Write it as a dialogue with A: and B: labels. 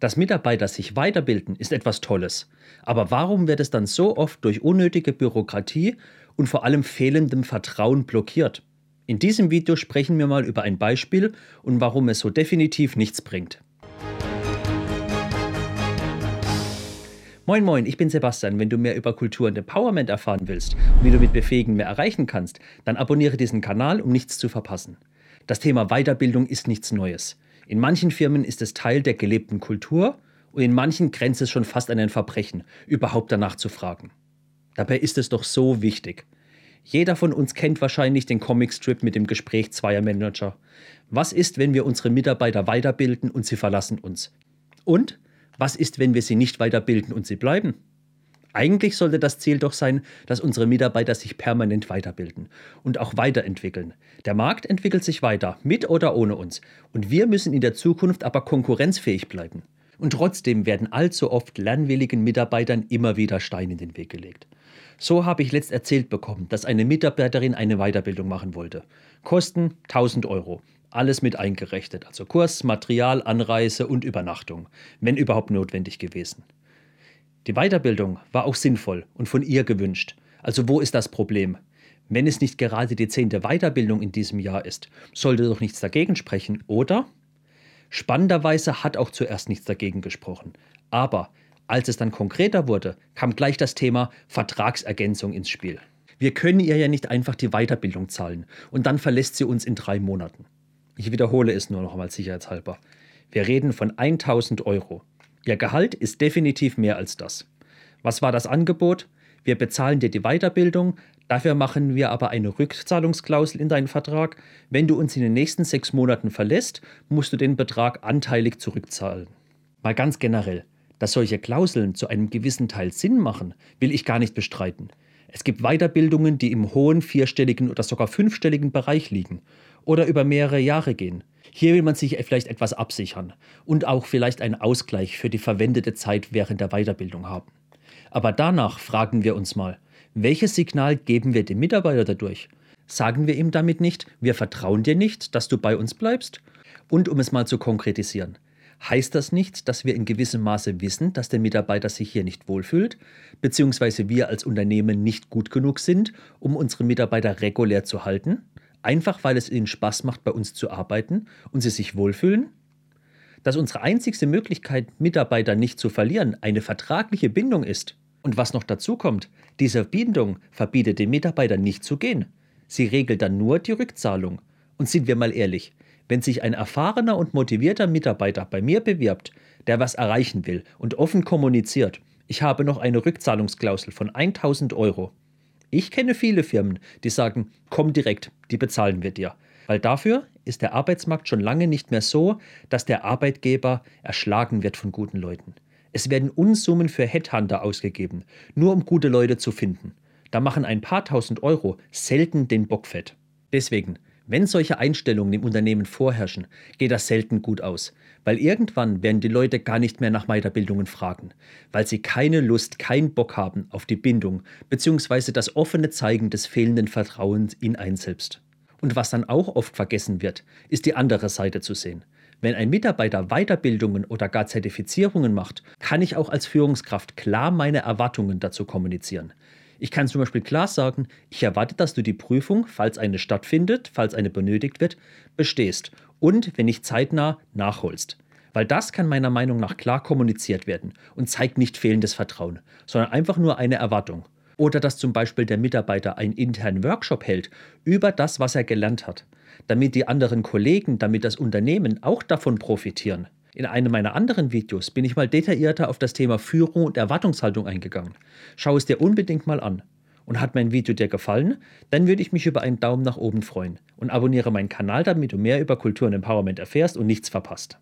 A: Dass Mitarbeiter sich weiterbilden, ist etwas Tolles. Aber warum wird es dann so oft durch unnötige Bürokratie und vor allem fehlendem Vertrauen blockiert? In diesem Video sprechen wir mal über ein Beispiel und warum es so definitiv nichts bringt. Moin Moin, ich bin Sebastian. Wenn du mehr über Kultur und Empowerment erfahren willst und wie du mit Befähigen mehr erreichen kannst, dann abonniere diesen Kanal, um nichts zu verpassen. Das Thema Weiterbildung ist nichts Neues. In manchen Firmen ist es Teil der gelebten Kultur und in manchen grenzt es schon fast an ein Verbrechen, überhaupt danach zu fragen. Dabei ist es doch so wichtig. Jeder von uns kennt wahrscheinlich den Comicstrip mit dem Gespräch zweier Manager. Was ist, wenn wir unsere Mitarbeiter weiterbilden und sie verlassen uns? Und was ist, wenn wir sie nicht weiterbilden und sie bleiben? Eigentlich sollte das Ziel doch sein, dass unsere Mitarbeiter sich permanent weiterbilden und auch weiterentwickeln. Der Markt entwickelt sich weiter, mit oder ohne uns. Und wir müssen in der Zukunft aber konkurrenzfähig bleiben. Und trotzdem werden allzu oft lernwilligen Mitarbeitern immer wieder Steine in den Weg gelegt. So habe ich letzt erzählt bekommen, dass eine Mitarbeiterin eine Weiterbildung machen wollte. Kosten 1000 Euro. Alles mit eingerechnet, also Kurs, Material, Anreise und Übernachtung, wenn überhaupt notwendig gewesen. Die Weiterbildung war auch sinnvoll und von ihr gewünscht. Also wo ist das Problem? Wenn es nicht gerade die zehnte Weiterbildung in diesem Jahr ist, sollte doch nichts dagegen sprechen, oder? Spannenderweise hat auch zuerst nichts dagegen gesprochen. Aber als es dann konkreter wurde, kam gleich das Thema Vertragsergänzung ins Spiel. Wir können ihr ja nicht einfach die Weiterbildung zahlen und dann verlässt sie uns in drei Monaten. Ich wiederhole es nur noch einmal sicherheitshalber. Wir reden von 1000 Euro. Ihr Gehalt ist definitiv mehr als das. Was war das Angebot? Wir bezahlen dir die Weiterbildung, dafür machen wir aber eine Rückzahlungsklausel in deinen Vertrag. Wenn du uns in den nächsten sechs Monaten verlässt, musst du den Betrag anteilig zurückzahlen. Mal ganz generell, dass solche Klauseln zu einem gewissen Teil Sinn machen, will ich gar nicht bestreiten. Es gibt Weiterbildungen, die im hohen vierstelligen oder sogar fünfstelligen Bereich liegen oder über mehrere Jahre gehen. Hier will man sich vielleicht etwas absichern und auch vielleicht einen Ausgleich für die verwendete Zeit während der Weiterbildung haben. Aber danach fragen wir uns mal, welches Signal geben wir dem Mitarbeiter dadurch? Sagen wir ihm damit nicht, wir vertrauen dir nicht, dass du bei uns bleibst? Und um es mal zu konkretisieren, heißt das nicht, dass wir in gewissem Maße wissen, dass der Mitarbeiter sich hier nicht wohlfühlt, beziehungsweise wir als Unternehmen nicht gut genug sind, um unsere Mitarbeiter regulär zu halten? Einfach weil es ihnen Spaß macht, bei uns zu arbeiten und sie sich wohlfühlen? Dass unsere einzigste Möglichkeit, Mitarbeiter nicht zu verlieren, eine vertragliche Bindung ist. Und was noch dazu kommt, diese Bindung verbietet den Mitarbeitern nicht zu gehen. Sie regelt dann nur die Rückzahlung. Und sind wir mal ehrlich, wenn sich ein erfahrener und motivierter Mitarbeiter bei mir bewirbt, der was erreichen will und offen kommuniziert, ich habe noch eine Rückzahlungsklausel von 1000 Euro, ich kenne viele Firmen, die sagen, komm direkt, die bezahlen wir dir. Weil dafür ist der Arbeitsmarkt schon lange nicht mehr so, dass der Arbeitgeber erschlagen wird von guten Leuten. Es werden Unsummen für Headhunter ausgegeben, nur um gute Leute zu finden. Da machen ein paar tausend Euro selten den Bock fett. Deswegen, wenn solche Einstellungen im Unternehmen vorherrschen, geht das selten gut aus, weil irgendwann werden die Leute gar nicht mehr nach Weiterbildungen fragen, weil sie keine Lust, keinen Bock haben auf die Bindung bzw. das offene Zeigen des fehlenden Vertrauens in einen selbst. Und was dann auch oft vergessen wird, ist die andere Seite zu sehen. Wenn ein Mitarbeiter Weiterbildungen oder gar Zertifizierungen macht, kann ich auch als Führungskraft klar meine Erwartungen dazu kommunizieren. Ich kann zum Beispiel klar sagen, ich erwarte, dass du die Prüfung, falls eine stattfindet, falls eine benötigt wird, bestehst und, wenn nicht zeitnah, nachholst. Weil das kann meiner Meinung nach klar kommuniziert werden und zeigt nicht fehlendes Vertrauen, sondern einfach nur eine Erwartung. Oder dass zum Beispiel der Mitarbeiter einen internen Workshop hält über das, was er gelernt hat, damit die anderen Kollegen, damit das Unternehmen auch davon profitieren. In einem meiner anderen Videos bin ich mal detaillierter auf das Thema Führung und Erwartungshaltung eingegangen. Schau es dir unbedingt mal an. Und hat mein Video dir gefallen, dann würde ich mich über einen Daumen nach oben freuen. Und abonniere meinen Kanal, damit du mehr über Kultur und Empowerment erfährst und nichts verpasst.